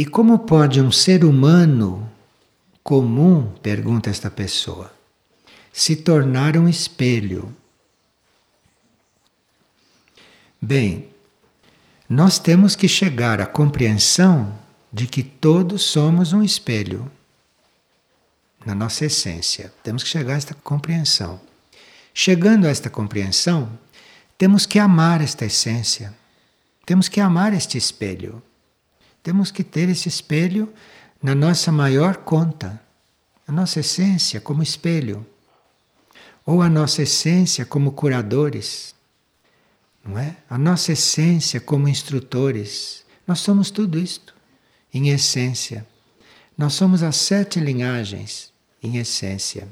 E como pode um ser humano comum, pergunta esta pessoa, se tornar um espelho? Bem, nós temos que chegar à compreensão de que todos somos um espelho na nossa essência. Temos que chegar a esta compreensão. Chegando a esta compreensão, temos que amar esta essência. Temos que amar este espelho. Temos que ter esse espelho na nossa maior conta, a nossa essência como espelho, ou a nossa essência como curadores, não é? A nossa essência como instrutores. Nós somos tudo isto, em essência. Nós somos as sete linhagens, em essência.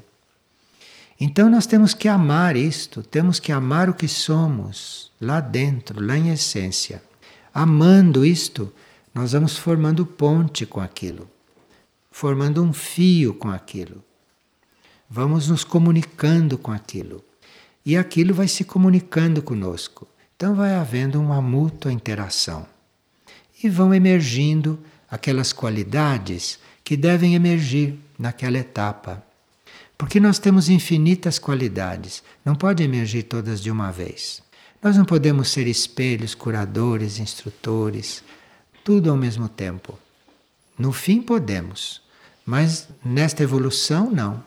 Então nós temos que amar isto, temos que amar o que somos, lá dentro, lá em essência. Amando isto, nós vamos formando ponte com aquilo, formando um fio com aquilo. Vamos nos comunicando com aquilo. E aquilo vai se comunicando conosco. Então vai havendo uma mútua interação. E vão emergindo aquelas qualidades que devem emergir naquela etapa. Porque nós temos infinitas qualidades, não pode emergir todas de uma vez. Nós não podemos ser espelhos, curadores, instrutores, tudo ao mesmo tempo. No fim podemos, mas nesta evolução não.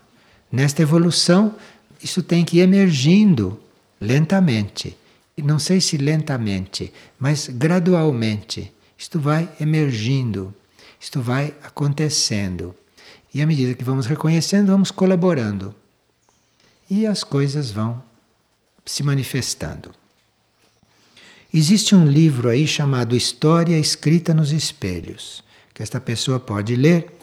Nesta evolução, isso tem que ir emergindo lentamente não sei se lentamente, mas gradualmente, isto vai emergindo, isto vai acontecendo. E à medida que vamos reconhecendo, vamos colaborando. E as coisas vão se manifestando. Existe um livro aí chamado História Escrita nos Espelhos, que esta pessoa pode ler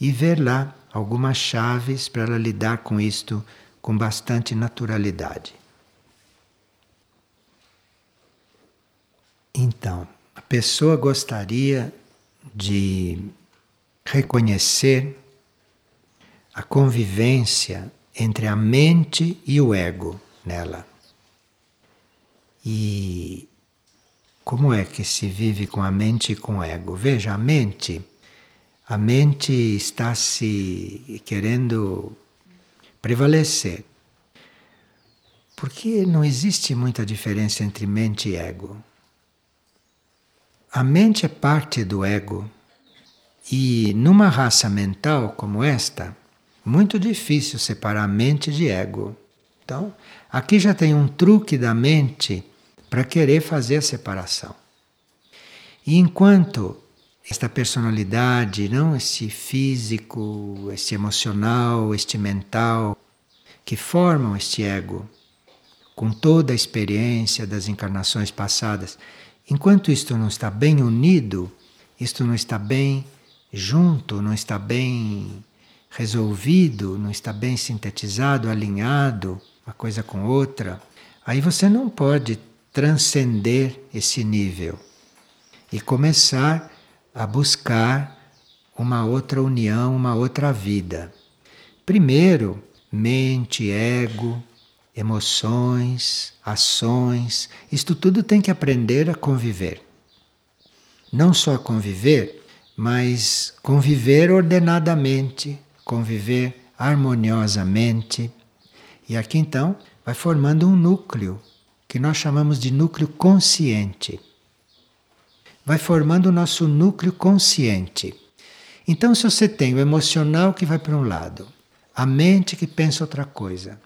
e ver lá algumas chaves para ela lidar com isto com bastante naturalidade. Então, a pessoa gostaria de reconhecer a convivência entre a mente e o ego nela. E como é que se vive com a mente e com o ego? Veja, a mente, a mente está se querendo prevalecer. Porque não existe muita diferença entre mente e ego. A mente é parte do ego. E numa raça mental como esta, muito difícil separar mente de ego. Então, aqui já tem um truque da mente para querer fazer a separação. E enquanto esta personalidade, não esse físico, este emocional, este mental, que formam este ego, com toda a experiência das encarnações passadas, Enquanto isto não está bem unido, isto não está bem junto, não está bem resolvido, não está bem sintetizado, alinhado, uma coisa com outra, aí você não pode transcender esse nível e começar a buscar uma outra união, uma outra vida. Primeiro, mente, ego, emoções, ações, isto tudo tem que aprender a conviver. Não só conviver, mas conviver ordenadamente, conviver harmoniosamente. E aqui então vai formando um núcleo que nós chamamos de núcleo consciente. Vai formando o nosso núcleo consciente. Então, se você tem o emocional que vai para um lado, a mente que pensa outra coisa,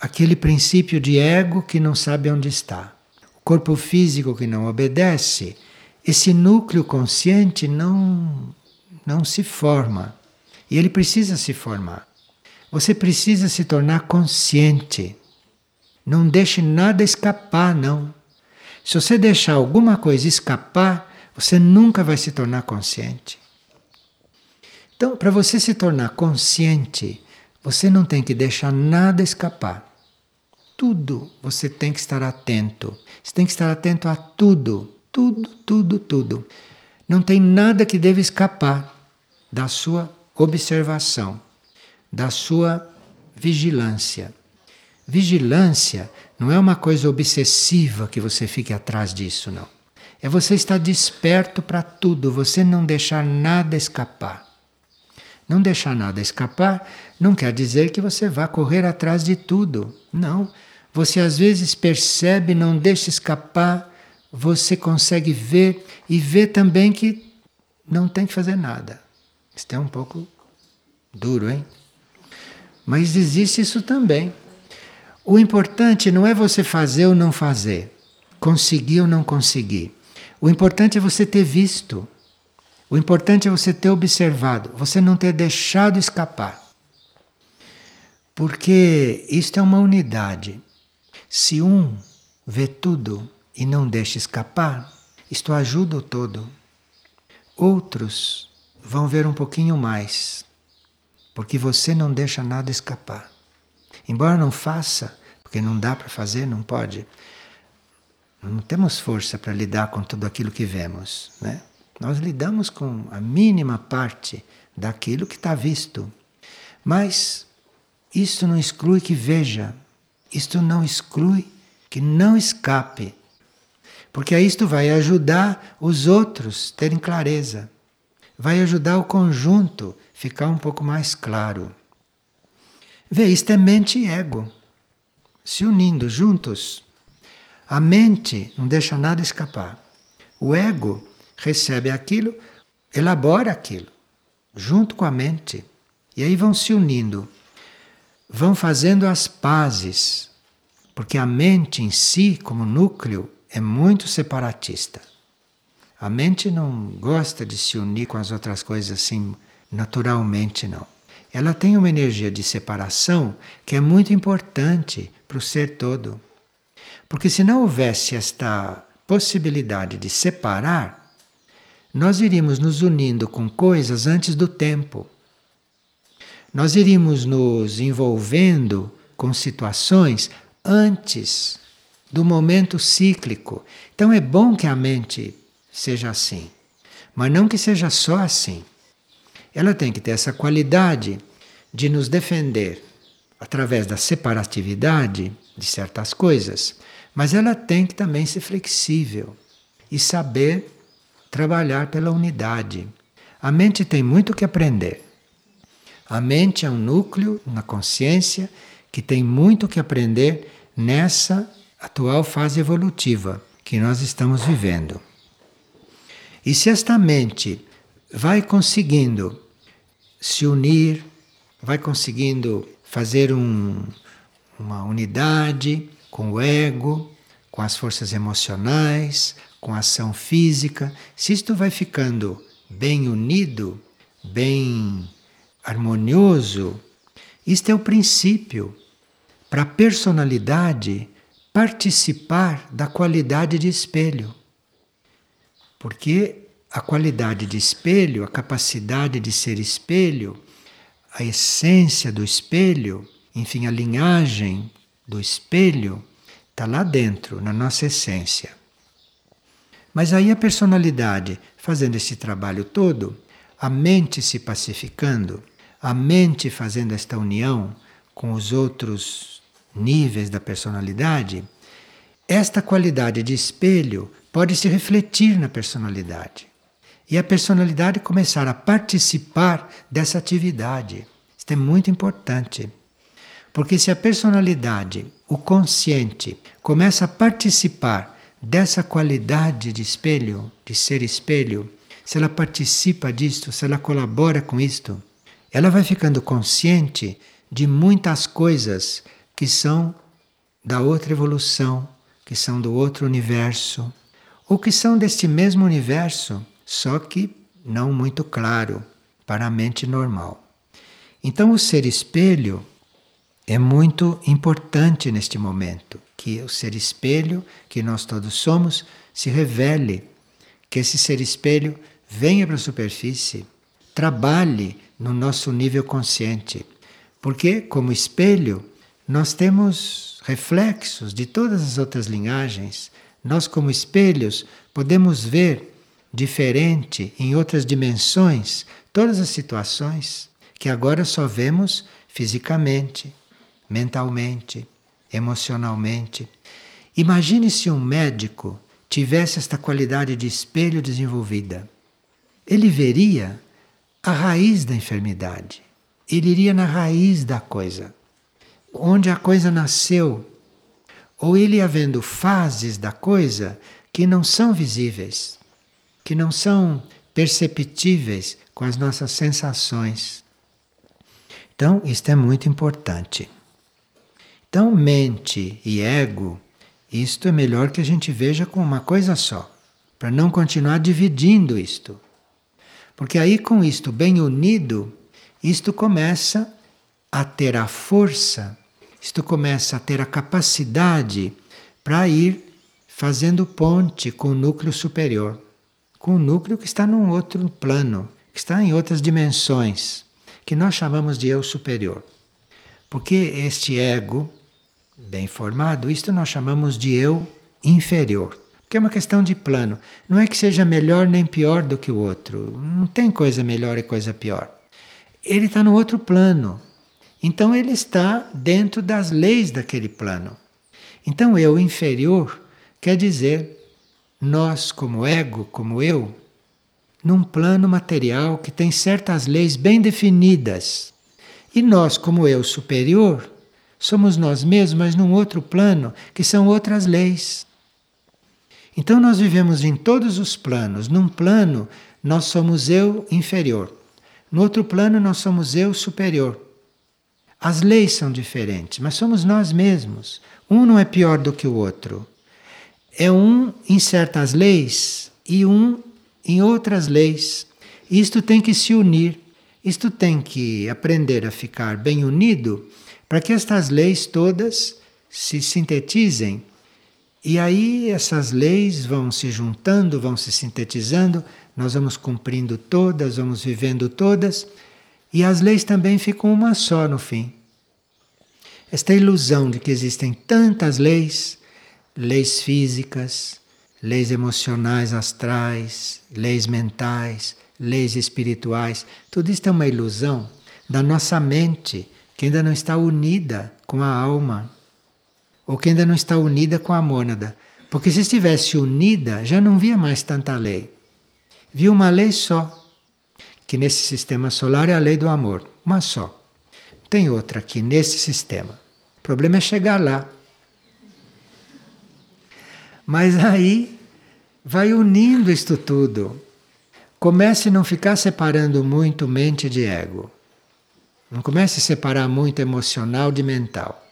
aquele princípio de ego que não sabe onde está, o corpo físico que não obedece, esse núcleo consciente não, não se forma. E ele precisa se formar. Você precisa se tornar consciente. Não deixe nada escapar, não. Se você deixar alguma coisa escapar, você nunca vai se tornar consciente. Então, para você se tornar consciente, você não tem que deixar nada escapar tudo você tem que estar atento. Você tem que estar atento a tudo, tudo, tudo, tudo. Não tem nada que deve escapar da sua observação, da sua vigilância. Vigilância não é uma coisa obsessiva que você fique atrás disso, não. É você estar desperto para tudo, você não deixar nada escapar. Não deixar nada escapar não quer dizer que você vá correr atrás de tudo. Não. Você às vezes percebe, não deixa escapar, você consegue ver e ver também que não tem que fazer nada. Isso é um pouco duro, hein? Mas existe isso também. O importante não é você fazer ou não fazer, conseguir ou não conseguir. O importante é você ter visto. O importante é você ter observado, você não ter deixado escapar. Porque isto é uma unidade. Se um vê tudo e não deixa escapar, isto ajuda o todo. Outros vão ver um pouquinho mais, porque você não deixa nada escapar. Embora não faça, porque não dá para fazer, não pode. Não temos força para lidar com tudo aquilo que vemos, né? Nós lidamos com a mínima parte daquilo que está visto. Mas isto não exclui que veja, isto não exclui que não escape. Porque aí isto vai ajudar os outros terem clareza, vai ajudar o conjunto ficar um pouco mais claro. Vê, isto é mente e ego se unindo juntos. A mente não deixa nada escapar. O ego recebe aquilo, elabora aquilo, junto com a mente. E aí vão se unindo, vão fazendo as pazes, porque a mente em si, como núcleo, é muito separatista. A mente não gosta de se unir com as outras coisas assim naturalmente, não ela tem uma energia de separação que é muito importante para o ser todo. Porque se não houvesse esta possibilidade de separar, nós iríamos nos unindo com coisas antes do tempo. Nós iríamos nos envolvendo com situações antes do momento cíclico. Então é bom que a mente seja assim, mas não que seja só assim ela tem que ter essa qualidade de nos defender através da separatividade de certas coisas, mas ela tem que também ser flexível e saber trabalhar pela unidade. A mente tem muito que aprender. A mente é um núcleo na consciência que tem muito que aprender nessa atual fase evolutiva que nós estamos vivendo. E se esta mente vai conseguindo se unir, vai conseguindo fazer um, uma unidade com o ego, com as forças emocionais, com a ação física. Se isto vai ficando bem unido, bem harmonioso, isto é o princípio para a personalidade participar da qualidade de espelho. Porque a qualidade de espelho, a capacidade de ser espelho, a essência do espelho, enfim, a linhagem do espelho, está lá dentro, na nossa essência. Mas aí a personalidade fazendo esse trabalho todo, a mente se pacificando, a mente fazendo esta união com os outros níveis da personalidade, esta qualidade de espelho pode se refletir na personalidade e a personalidade começar a participar dessa atividade. Isso é muito importante. Porque se a personalidade, o consciente, começa a participar dessa qualidade de espelho, de ser espelho, se ela participa disto, se ela colabora com isto, ela vai ficando consciente de muitas coisas que são da outra evolução, que são do outro universo, ou que são deste mesmo universo, só que não muito claro para a mente normal. Então, o ser espelho é muito importante neste momento, que o ser espelho, que nós todos somos, se revele, que esse ser espelho venha para a superfície, trabalhe no nosso nível consciente. Porque, como espelho, nós temos reflexos de todas as outras linhagens. Nós, como espelhos, podemos ver diferente em outras dimensões todas as situações que agora só vemos fisicamente, mentalmente, emocionalmente. Imagine se um médico tivesse esta qualidade de espelho desenvolvida, ele veria a raiz da enfermidade. Ele iria na raiz da coisa, onde a coisa nasceu. Ou ele ia vendo fases da coisa que não são visíveis, que não são perceptíveis com as nossas sensações. Então, isto é muito importante. Então, mente e ego, isto é melhor que a gente veja como uma coisa só, para não continuar dividindo isto. Porque aí, com isto bem unido, isto começa a ter a força, isto começa a ter a capacidade para ir fazendo ponte com o núcleo superior, com o núcleo que está num outro plano, que está em outras dimensões, que nós chamamos de eu superior. Porque este ego, bem formado, isto nós chamamos de eu inferior. Que é uma questão de plano. Não é que seja melhor nem pior do que o outro. Não tem coisa melhor e coisa pior. Ele está no outro plano. Então ele está dentro das leis daquele plano. Então eu inferior quer dizer nós como ego, como eu, num plano material que tem certas leis bem definidas. E nós como eu superior Somos nós mesmos, mas num outro plano, que são outras leis. Então nós vivemos em todos os planos. Num plano, nós somos eu inferior. No outro plano, nós somos eu superior. As leis são diferentes, mas somos nós mesmos. Um não é pior do que o outro. É um em certas leis e um em outras leis. Isto tem que se unir. Isto tem que aprender a ficar bem unido para que estas leis todas se sintetizem. E aí essas leis vão se juntando, vão se sintetizando, nós vamos cumprindo todas, vamos vivendo todas, e as leis também ficam uma só no fim. Esta ilusão de que existem tantas leis, leis físicas, leis emocionais astrais, leis mentais, leis espirituais, tudo isto é uma ilusão da nossa mente que ainda não está unida com a alma, ou que ainda não está unida com a mônada. Porque se estivesse unida, já não via mais tanta lei. Via uma lei só, que nesse sistema solar é a lei do amor, uma só. Tem outra aqui nesse sistema. O problema é chegar lá. Mas aí vai unindo isto tudo. Comece a não ficar separando muito mente de ego. Não comece a separar muito emocional de mental.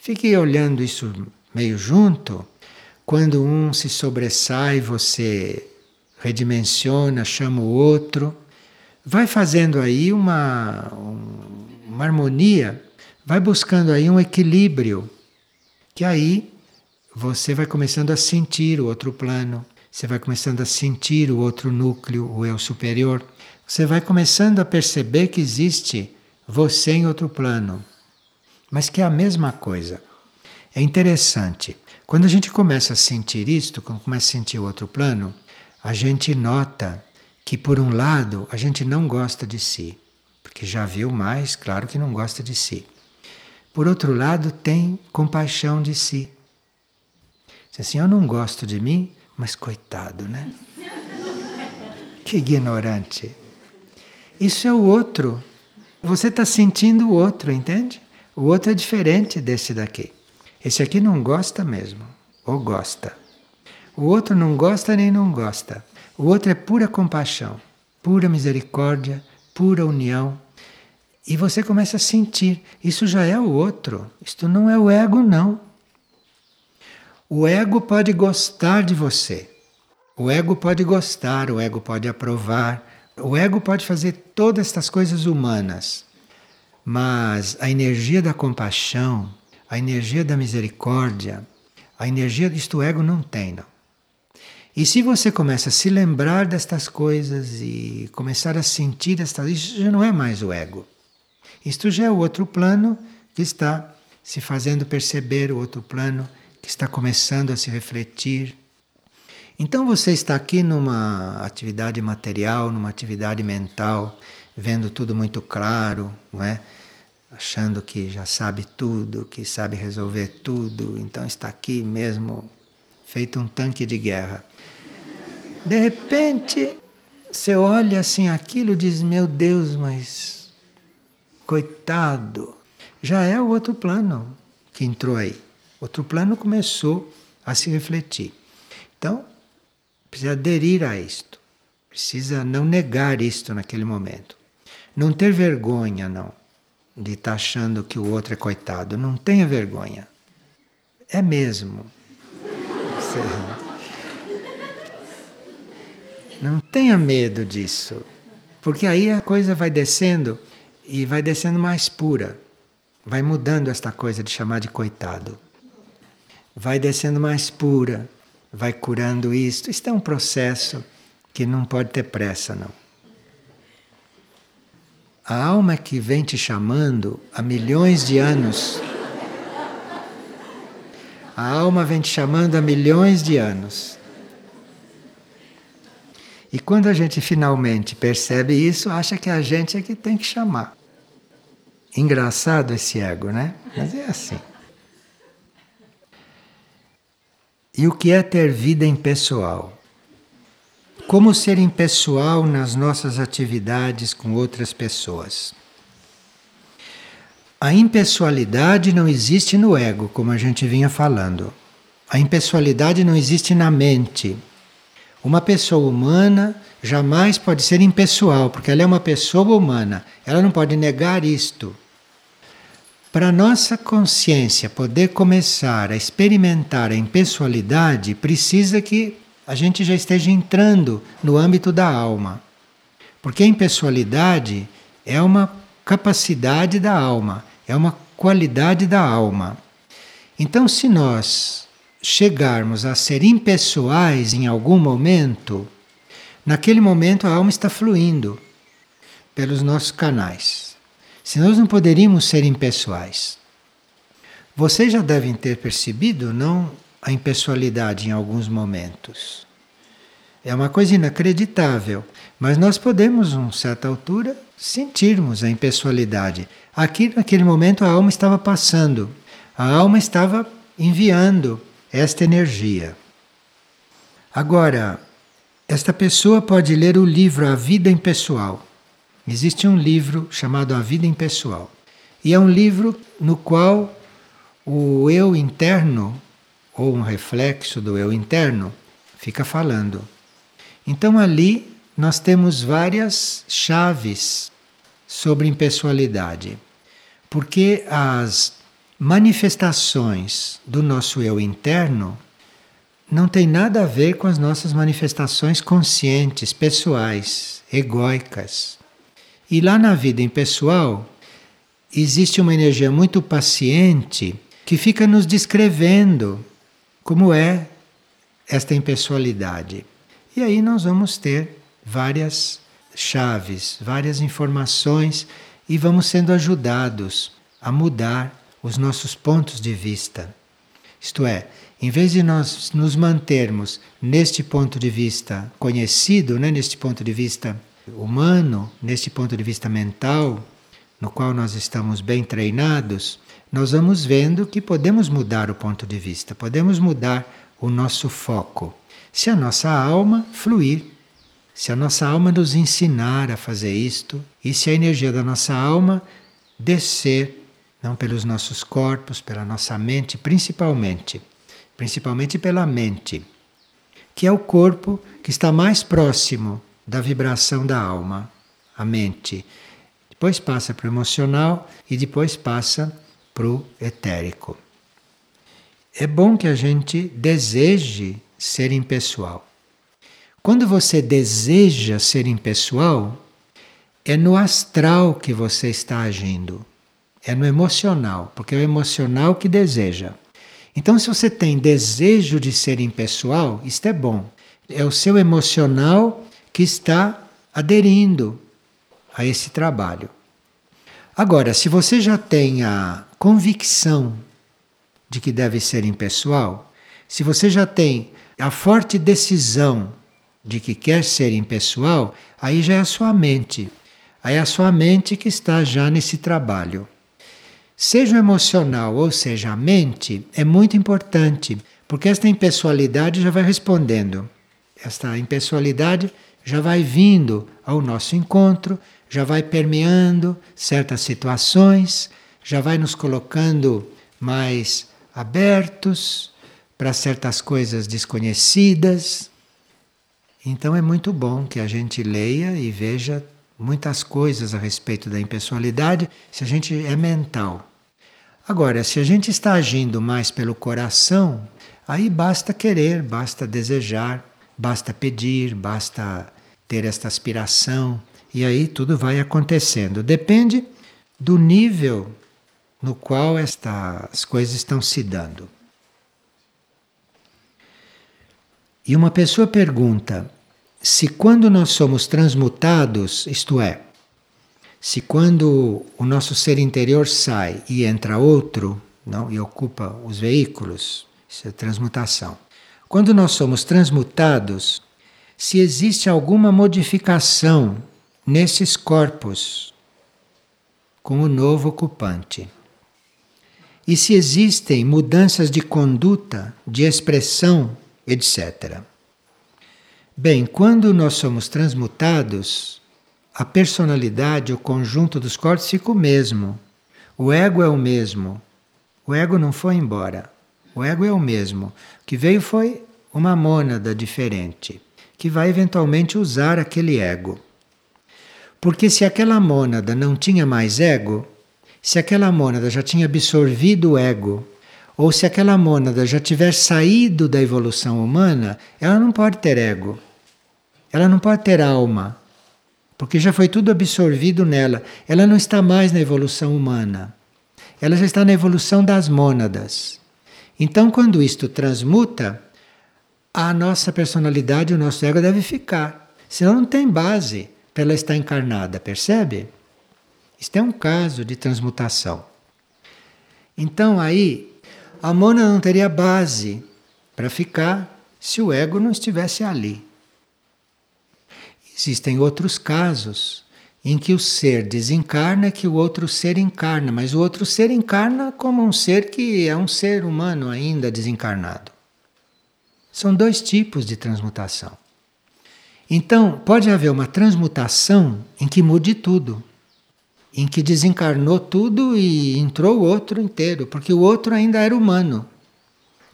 Fique olhando isso meio junto. Quando um se sobressai, você redimensiona, chama o outro. Vai fazendo aí uma, uma harmonia, vai buscando aí um equilíbrio, que aí você vai começando a sentir o outro plano, você vai começando a sentir o outro núcleo, o eu superior. Você vai começando a perceber que existe você em outro plano, mas que é a mesma coisa. É interessante. Quando a gente começa a sentir isto, quando começa a sentir o outro plano, a gente nota que, por um lado, a gente não gosta de si, porque já viu mais, claro que não gosta de si. Por outro lado, tem compaixão de si. Diz assim: Eu não gosto de mim, mas coitado, né? Que ignorante. Isso é o outro você está sentindo o outro, entende? O outro é diferente desse daqui. Esse aqui não gosta mesmo, ou gosta. O outro não gosta nem não gosta. O outro é pura compaixão, pura misericórdia, pura união. E você começa a sentir, isso já é o outro. Isto não é o ego, não. O ego pode gostar de você. O ego pode gostar, o ego pode aprovar, o ego pode fazer todas estas coisas humanas, mas a energia da compaixão, a energia da misericórdia, a energia disto ego não tem, não. E se você começa a se lembrar destas coisas e começar a sentir estas, isso já não é mais o ego. Isto já é o outro plano que está se fazendo perceber, o outro plano que está começando a se refletir então você está aqui numa atividade material, numa atividade mental, vendo tudo muito claro, não é? Achando que já sabe tudo, que sabe resolver tudo, então está aqui mesmo feito um tanque de guerra. De repente, você olha assim aquilo e diz: Meu Deus, mas coitado, já é o outro plano que entrou aí. Outro plano começou a se refletir. Então, precisa aderir a isto. Precisa não negar isto naquele momento. Não ter vergonha, não, de estar tá achando que o outro é coitado. Não tenha vergonha. É mesmo. Não tenha medo disso. Porque aí a coisa vai descendo e vai descendo mais pura. Vai mudando esta coisa de chamar de coitado. Vai descendo mais pura, vai curando isto. Isto é um processo que não pode ter pressa, não. A alma que vem te chamando há milhões de anos. A alma vem te chamando há milhões de anos. E quando a gente finalmente percebe isso, acha que a gente é que tem que chamar. Engraçado esse ego, né? Mas é assim. E o que é ter vida impessoal? Como ser impessoal nas nossas atividades com outras pessoas? A impessoalidade não existe no ego, como a gente vinha falando. A impessoalidade não existe na mente. Uma pessoa humana jamais pode ser impessoal, porque ela é uma pessoa humana. Ela não pode negar isto. Para nossa consciência poder começar a experimentar a impessoalidade, precisa que a gente já esteja entrando no âmbito da alma. Porque a impessoalidade é uma capacidade da alma, é uma qualidade da alma. Então, se nós chegarmos a ser impessoais em algum momento, naquele momento a alma está fluindo pelos nossos canais. Se nós não poderíamos ser impessoais. Vocês já devem ter percebido, não, a impessoalidade em alguns momentos. É uma coisa inacreditável, mas nós podemos, a certa altura, sentirmos a impessoalidade. Aqui, naquele momento, a alma estava passando, a alma estava enviando esta energia. Agora, esta pessoa pode ler o livro A Vida Impessoal Existe um livro chamado A Vida Impessoal. E é um livro no qual o eu interno, ou um reflexo do eu interno, fica falando. Então ali nós temos várias chaves sobre impessoalidade. Porque as manifestações do nosso eu interno não tem nada a ver com as nossas manifestações conscientes, pessoais, egóicas. E lá na vida impessoal, existe uma energia muito paciente que fica nos descrevendo como é esta impessoalidade. E aí nós vamos ter várias chaves, várias informações e vamos sendo ajudados a mudar os nossos pontos de vista. Isto é, em vez de nós nos mantermos neste ponto de vista conhecido, né, neste ponto de vista humano, neste ponto de vista mental, no qual nós estamos bem treinados, nós vamos vendo que podemos mudar o ponto de vista, podemos mudar o nosso foco. Se a nossa alma fluir, se a nossa alma nos ensinar a fazer isto, e se a energia da nossa alma descer, não pelos nossos corpos, pela nossa mente, principalmente, principalmente pela mente, que é o corpo que está mais próximo da vibração da alma, a mente. Depois passa para o emocional e depois passa para o etérico. É bom que a gente deseje ser impessoal. Quando você deseja ser impessoal, é no astral que você está agindo. É no emocional, porque é o emocional que deseja. Então, se você tem desejo de ser impessoal, isto é bom. É o seu emocional que está aderindo a esse trabalho. Agora, se você já tem a convicção de que deve ser impessoal, se você já tem a forte decisão de que quer ser impessoal, aí já é a sua mente. Aí é a sua mente que está já nesse trabalho. Seja o emocional ou seja a mente, é muito importante, Porque esta impessoalidade já vai respondendo. Esta impessoalidade já vai vindo ao nosso encontro, já vai permeando certas situações, já vai nos colocando mais abertos para certas coisas desconhecidas. Então é muito bom que a gente leia e veja muitas coisas a respeito da impessoalidade se a gente é mental. Agora, se a gente está agindo mais pelo coração, aí basta querer, basta desejar, basta pedir, basta ter esta aspiração e aí tudo vai acontecendo. Depende do nível no qual estas coisas estão se dando. E uma pessoa pergunta se quando nós somos transmutados, isto é, se quando o nosso ser interior sai e entra outro, não, e ocupa os veículos, isso é transmutação. Quando nós somos transmutados, se existe alguma modificação nesses corpos com o novo ocupante. E se existem mudanças de conduta, de expressão, etc. Bem, quando nós somos transmutados, a personalidade, o conjunto dos corpos fica o mesmo. O ego é o mesmo. O ego não foi embora. O ego é o mesmo. O que veio foi uma mônada diferente, que vai eventualmente usar aquele ego. Porque se aquela mônada não tinha mais ego, se aquela mônada já tinha absorvido o ego, ou se aquela mônada já tiver saído da evolução humana, ela não pode ter ego. Ela não pode ter alma porque já foi tudo absorvido nela. Ela não está mais na evolução humana. Ela já está na evolução das mônadas. Então, quando isto transmuta, a nossa personalidade, o nosso ego deve ficar. Senão não tem base para ela estar encarnada, percebe? Isto é um caso de transmutação. Então aí, a mônada não teria base para ficar se o ego não estivesse ali. Existem outros casos em que o ser desencarna que o outro ser encarna, mas o outro ser encarna como um ser que é um ser humano ainda desencarnado. São dois tipos de transmutação. Então, pode haver uma transmutação em que mude tudo, em que desencarnou tudo e entrou o outro inteiro, porque o outro ainda era humano.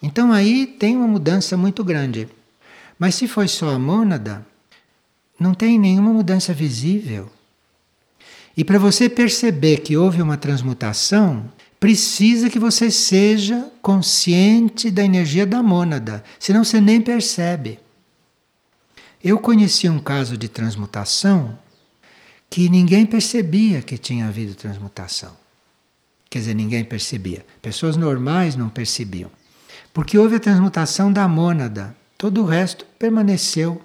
Então aí tem uma mudança muito grande. Mas se foi só a mônada, não tem nenhuma mudança visível. E para você perceber que houve uma transmutação, precisa que você seja consciente da energia da mônada, senão você nem percebe. Eu conheci um caso de transmutação que ninguém percebia que tinha havido transmutação. Quer dizer, ninguém percebia. Pessoas normais não percebiam. Porque houve a transmutação da mônada, todo o resto permaneceu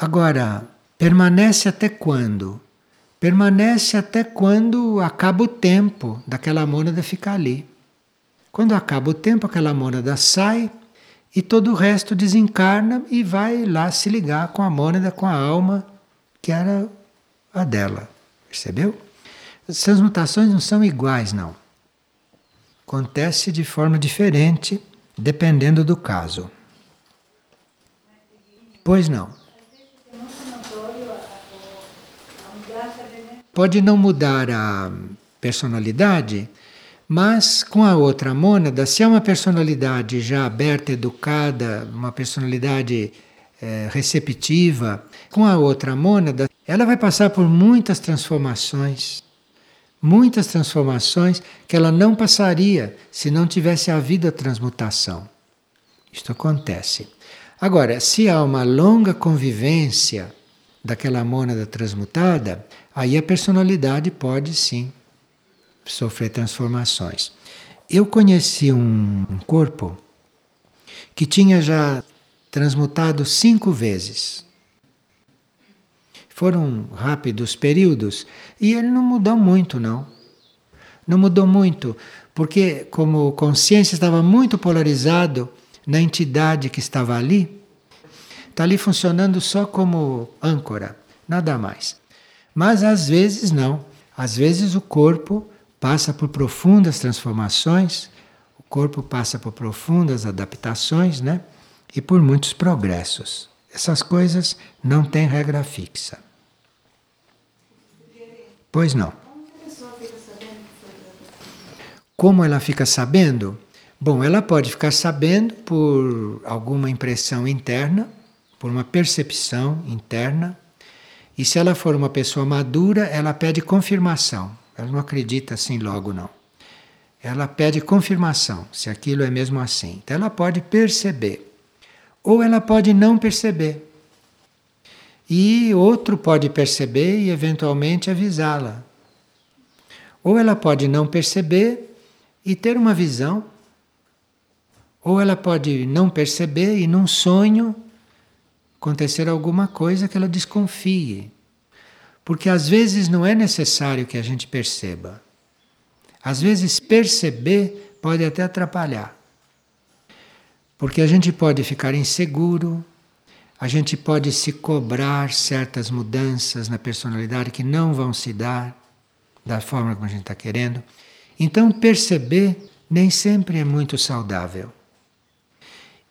Agora, permanece até quando? Permanece até quando acaba o tempo daquela mônada ficar ali. Quando acaba o tempo, aquela mônada sai e todo o resto desencarna e vai lá se ligar com a mônada, com a alma, que era a dela. Percebeu? As transmutações não são iguais, não. Acontece de forma diferente, dependendo do caso. Pois não. Pode não mudar a personalidade, mas com a outra mônada, se é uma personalidade já aberta, educada, uma personalidade é, receptiva, com a outra mônada, ela vai passar por muitas transformações. Muitas transformações que ela não passaria se não tivesse havido a transmutação. Isto acontece. Agora, se há uma longa convivência daquela mônada transmutada, aí a personalidade pode sim sofrer transformações. Eu conheci um corpo que tinha já transmutado cinco vezes. Foram rápidos períodos e ele não mudou muito, não. Não mudou muito, porque como consciência estava muito polarizado na entidade que estava ali, Está ali funcionando só como âncora, nada mais. Mas às vezes não. Às vezes o corpo passa por profundas transformações, corpo passa por profundas adaptações, né? E por muitos progressos. Essas coisas não têm regra fixa. Pois não. Como ela fica sabendo? Bom, ela pode ficar sabendo por alguma impressão interna, por uma percepção interna. E se ela for uma pessoa madura, ela pede confirmação. Ela não acredita assim logo, não. Ela pede confirmação se aquilo é mesmo assim. Então ela pode perceber. Ou ela pode não perceber. E outro pode perceber e eventualmente avisá-la. Ou ela pode não perceber e ter uma visão ou ela pode não perceber e num sonho acontecer alguma coisa que ela desconfie. Porque às vezes não é necessário que a gente perceba. Às vezes perceber pode até atrapalhar. Porque a gente pode ficar inseguro, a gente pode se cobrar certas mudanças na personalidade que não vão se dar da forma como a gente está querendo. Então, perceber nem sempre é muito saudável.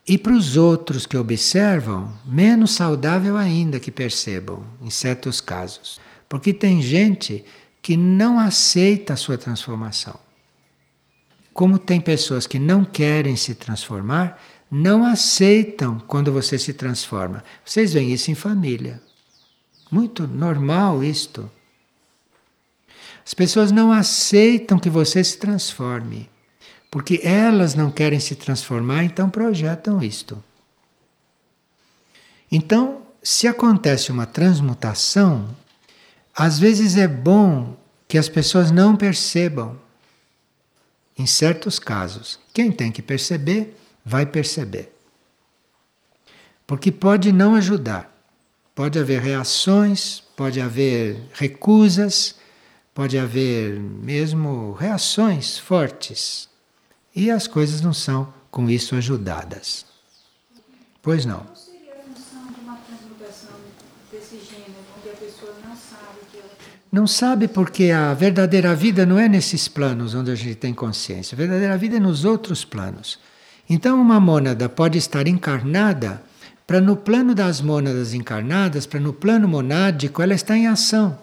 E para os outros que observam, menos saudável ainda que percebam, em certos casos. Porque tem gente que não aceita a sua transformação. Como tem pessoas que não querem se transformar, não aceitam quando você se transforma. Vocês veem isso em família. Muito normal isto. As pessoas não aceitam que você se transforme. Porque elas não querem se transformar, então projetam isto. Então, se acontece uma transmutação, às vezes é bom que as pessoas não percebam. Em certos casos, quem tem que perceber, vai perceber. Porque pode não ajudar. Pode haver reações, pode haver recusas, pode haver mesmo reações fortes e as coisas não são com isso ajudadas. Pois não. Qual seria a função de uma transmutação desse gênero, onde a pessoa não sabe que ela Não sabe porque a verdadeira vida não é nesses planos onde a gente tem consciência. A verdadeira vida é nos outros planos. Então, uma mônada pode estar encarnada para no plano das mônadas encarnadas, para no plano monádico, ela está em ação.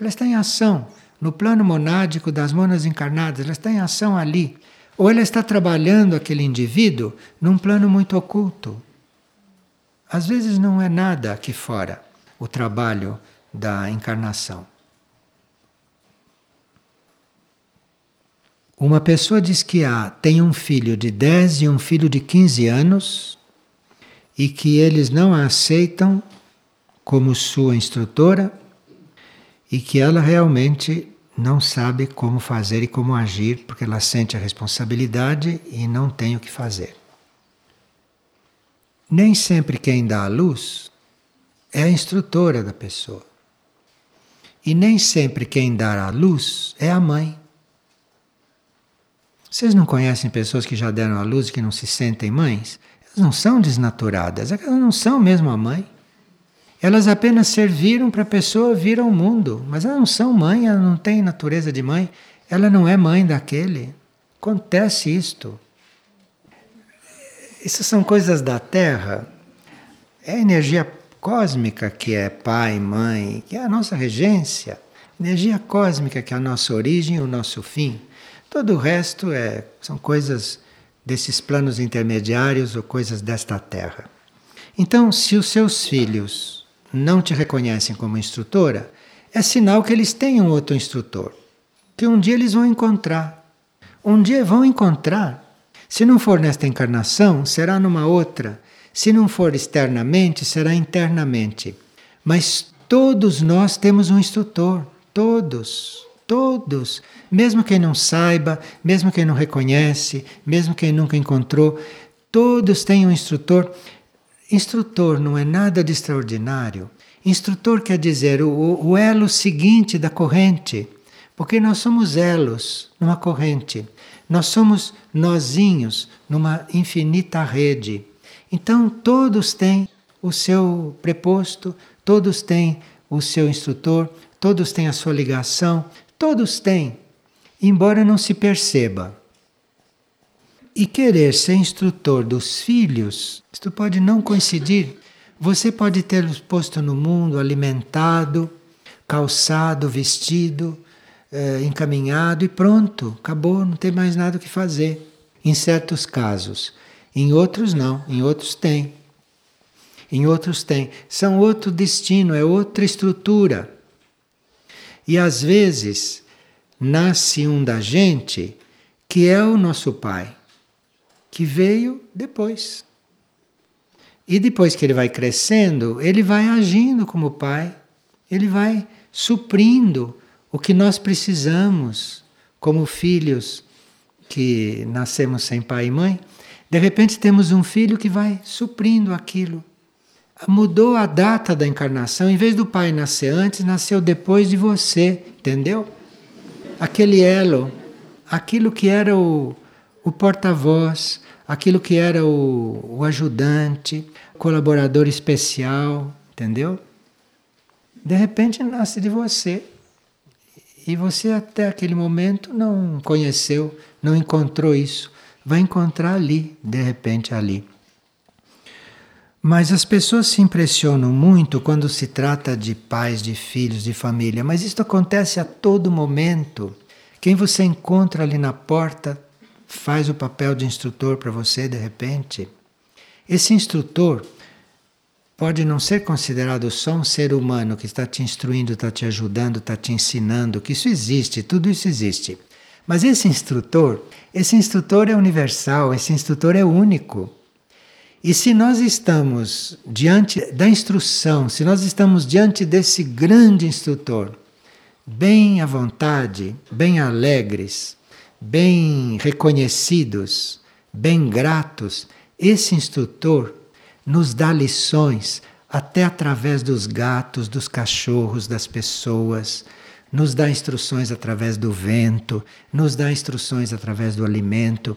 Ela está em ação. No plano monádico das mônadas encarnadas, ela está em ação ali. Ou ela está trabalhando aquele indivíduo num plano muito oculto. Às vezes não é nada aqui fora o trabalho da encarnação. Uma pessoa diz que há, tem um filho de 10 e um filho de 15 anos e que eles não a aceitam como sua instrutora e que ela realmente não sabe como fazer e como agir, porque ela sente a responsabilidade e não tem o que fazer. Nem sempre quem dá a luz é a instrutora da pessoa. E nem sempre quem dá a luz é a mãe. Vocês não conhecem pessoas que já deram a luz e que não se sentem mães? Elas não são desnaturadas, elas não são mesmo a mãe. Elas apenas serviram para a pessoa vir ao mundo, mas elas não são mãe, elas não têm natureza de mãe, ela não é mãe daquele. Acontece isto. Isso são coisas da Terra. É a energia cósmica que é pai, mãe, que é a nossa regência. Energia cósmica que é a nossa origem o nosso fim. Todo o resto é, são coisas desses planos intermediários ou coisas desta Terra. Então, se os seus filhos não te reconhecem como instrutora, é sinal que eles têm um outro instrutor, que um dia eles vão encontrar. Um dia vão encontrar. Se não for nesta encarnação, será numa outra. Se não for externamente, será internamente. Mas todos nós temos um instrutor, todos, todos. Mesmo quem não saiba, mesmo quem não reconhece, mesmo quem nunca encontrou, todos têm um instrutor. Instrutor não é nada de extraordinário. Instrutor quer dizer o, o elo seguinte da corrente, porque nós somos elos numa corrente. Nós somos nozinhos numa infinita rede. Então todos têm o seu preposto, todos têm o seu instrutor, todos têm a sua ligação, todos têm, embora não se perceba. E querer ser instrutor dos filhos, isto pode não coincidir. Você pode ter posto no mundo, alimentado, calçado, vestido, eh, encaminhado e pronto, acabou, não tem mais nada o que fazer. Em certos casos. Em outros, não, em outros tem. Em outros tem. São outro destino, é outra estrutura. E às vezes nasce um da gente que é o nosso pai, que veio depois. E depois que ele vai crescendo, ele vai agindo como pai, ele vai suprindo o que nós precisamos como filhos que nascemos sem pai e mãe. De repente temos um filho que vai suprindo aquilo. Mudou a data da encarnação, em vez do pai nascer antes, nasceu depois de você, entendeu? Aquele elo, aquilo que era o, o porta-voz, aquilo que era o, o ajudante, colaborador especial, entendeu? De repente nasce de você. E você até aquele momento não conheceu, não encontrou isso. Vai encontrar ali, de repente ali. Mas as pessoas se impressionam muito quando se trata de pais, de filhos, de família. Mas isso acontece a todo momento. Quem você encontra ali na porta faz o papel de instrutor para você de repente. Esse instrutor pode não ser considerado só um ser humano que está te instruindo, está te ajudando, está te ensinando, que isso existe, tudo isso existe. Mas esse instrutor, esse instrutor é universal, esse instrutor é único. E se nós estamos diante da instrução, se nós estamos diante desse grande instrutor, bem à vontade, bem alegres, bem reconhecidos, bem gratos, esse instrutor nos dá lições até através dos gatos, dos cachorros, das pessoas, nos dá instruções através do vento, nos dá instruções através do alimento,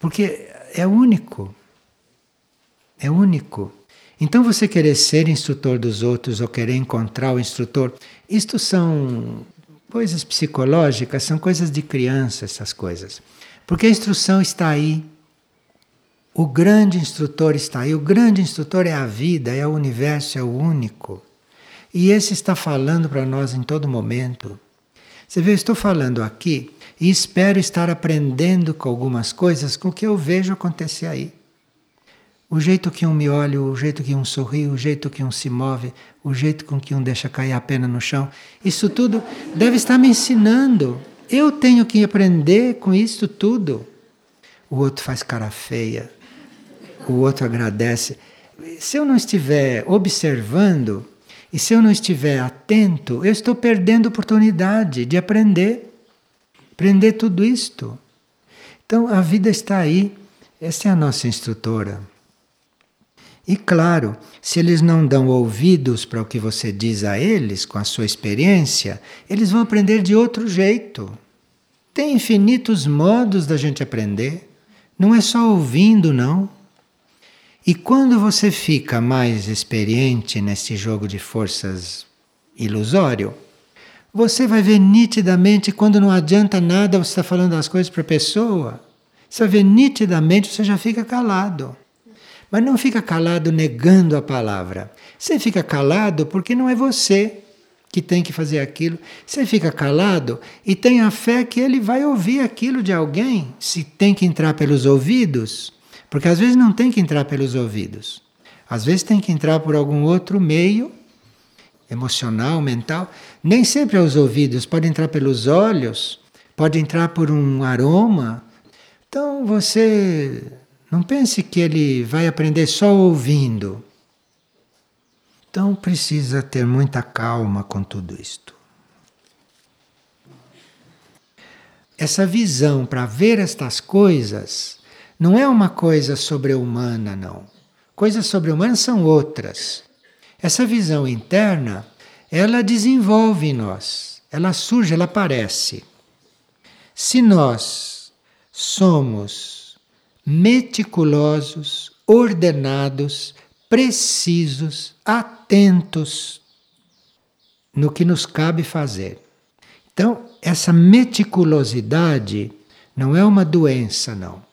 porque é único. É único. Então você querer ser instrutor dos outros ou querer encontrar o instrutor, isto são coisas psicológicas, são coisas de criança, essas coisas. Porque a instrução está aí. O grande instrutor está aí. O grande instrutor é a vida, é o universo, é o único. E esse está falando para nós em todo momento. Você vê, eu estou falando aqui e espero estar aprendendo com algumas coisas com o que eu vejo acontecer aí. O jeito que um me olha, o jeito que um sorri, o jeito que um se move, o jeito com que um deixa cair a pena no chão, isso tudo deve estar me ensinando. Eu tenho que aprender com isso tudo. O outro faz cara feia, o outro agradece. Se eu não estiver observando e se eu não estiver atento, eu estou perdendo oportunidade de aprender, aprender tudo isto. Então a vida está aí. Essa é a nossa instrutora. E claro, se eles não dão ouvidos para o que você diz a eles, com a sua experiência, eles vão aprender de outro jeito. Tem infinitos modos da gente aprender. Não é só ouvindo, não. E quando você fica mais experiente nesse jogo de forças ilusório, você vai ver nitidamente quando não adianta nada você estar tá falando as coisas para a pessoa. Você vai ver nitidamente, você já fica calado. Mas não fica calado negando a palavra. Você fica calado porque não é você que tem que fazer aquilo. Você fica calado e tem a fé que ele vai ouvir aquilo de alguém, se tem que entrar pelos ouvidos, porque às vezes não tem que entrar pelos ouvidos. Às vezes tem que entrar por algum outro meio emocional, mental. Nem sempre é os ouvidos, pode entrar pelos olhos, pode entrar por um aroma. Então você não pense que ele vai aprender só ouvindo. Então precisa ter muita calma com tudo isto. Essa visão para ver estas coisas não é uma coisa sobre-humana, não. Coisas sobre-humanas são outras. Essa visão interna, ela desenvolve em nós, ela surge, ela aparece. Se nós somos meticulosos, ordenados, precisos, atentos no que nos cabe fazer. Então, essa meticulosidade não é uma doença, não.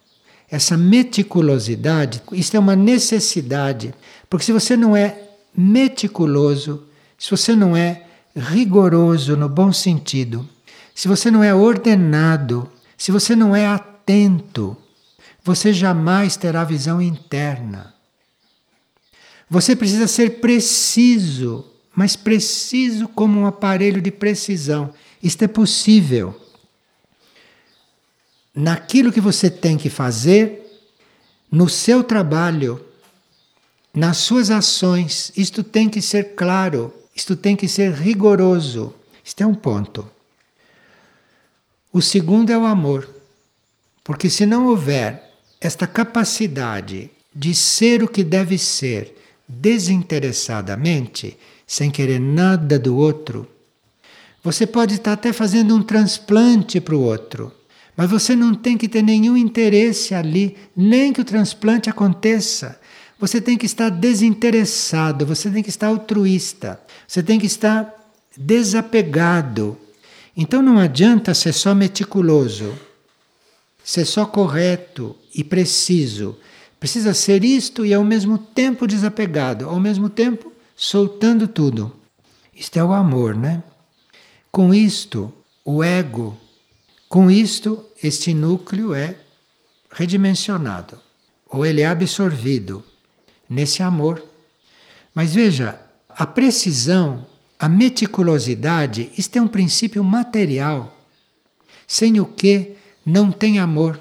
essa meticulosidade, isto é uma necessidade, porque se você não é meticuloso, se você não é rigoroso no bom sentido, se você não é ordenado, se você não é atento, você jamais terá visão interna. Você precisa ser preciso, mas preciso como um aparelho de precisão. Isto é possível. Naquilo que você tem que fazer, no seu trabalho, nas suas ações, isto tem que ser claro, isto tem que ser rigoroso. Isto é um ponto. O segundo é o amor. Porque se não houver esta capacidade de ser o que deve ser desinteressadamente, sem querer nada do outro, você pode estar até fazendo um transplante para o outro, mas você não tem que ter nenhum interesse ali, nem que o transplante aconteça. Você tem que estar desinteressado, você tem que estar altruísta, você tem que estar desapegado então não adianta ser só meticuloso, ser só correto e preciso. Precisa ser isto e ao mesmo tempo desapegado, ao mesmo tempo soltando tudo. Isto é o amor, né? Com isto, o ego, com isto, este núcleo é redimensionado, ou ele é absorvido nesse amor. Mas veja, a precisão a meticulosidade, isto é um princípio material, sem o que não tem amor,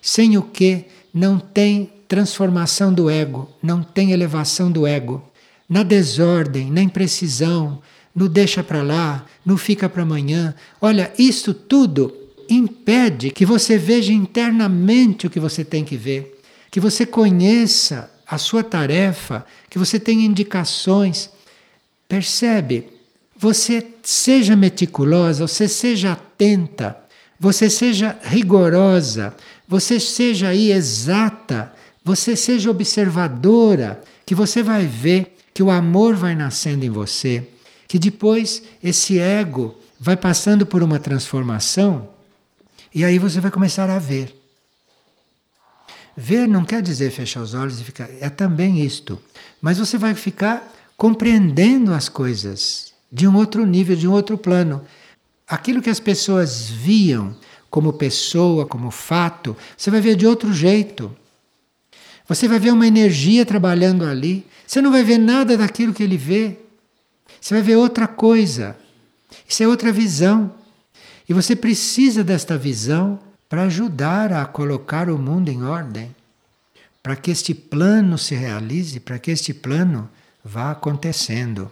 sem o que não tem transformação do ego, não tem elevação do ego. Na desordem, na imprecisão, no deixa para lá, no fica para amanhã. Olha, isso tudo impede que você veja internamente o que você tem que ver, que você conheça a sua tarefa, que você tenha indicações Percebe? Você seja meticulosa, você seja atenta, você seja rigorosa, você seja aí exata, você seja observadora, que você vai ver que o amor vai nascendo em você, que depois esse ego vai passando por uma transformação e aí você vai começar a ver. Ver não quer dizer fechar os olhos e ficar. É também isto. Mas você vai ficar compreendendo as coisas de um outro nível, de um outro plano. Aquilo que as pessoas viam como pessoa, como fato, você vai ver de outro jeito. Você vai ver uma energia trabalhando ali. Você não vai ver nada daquilo que ele vê. Você vai ver outra coisa. Isso é outra visão. E você precisa desta visão para ajudar a colocar o mundo em ordem, para que este plano se realize, para que este plano vá acontecendo.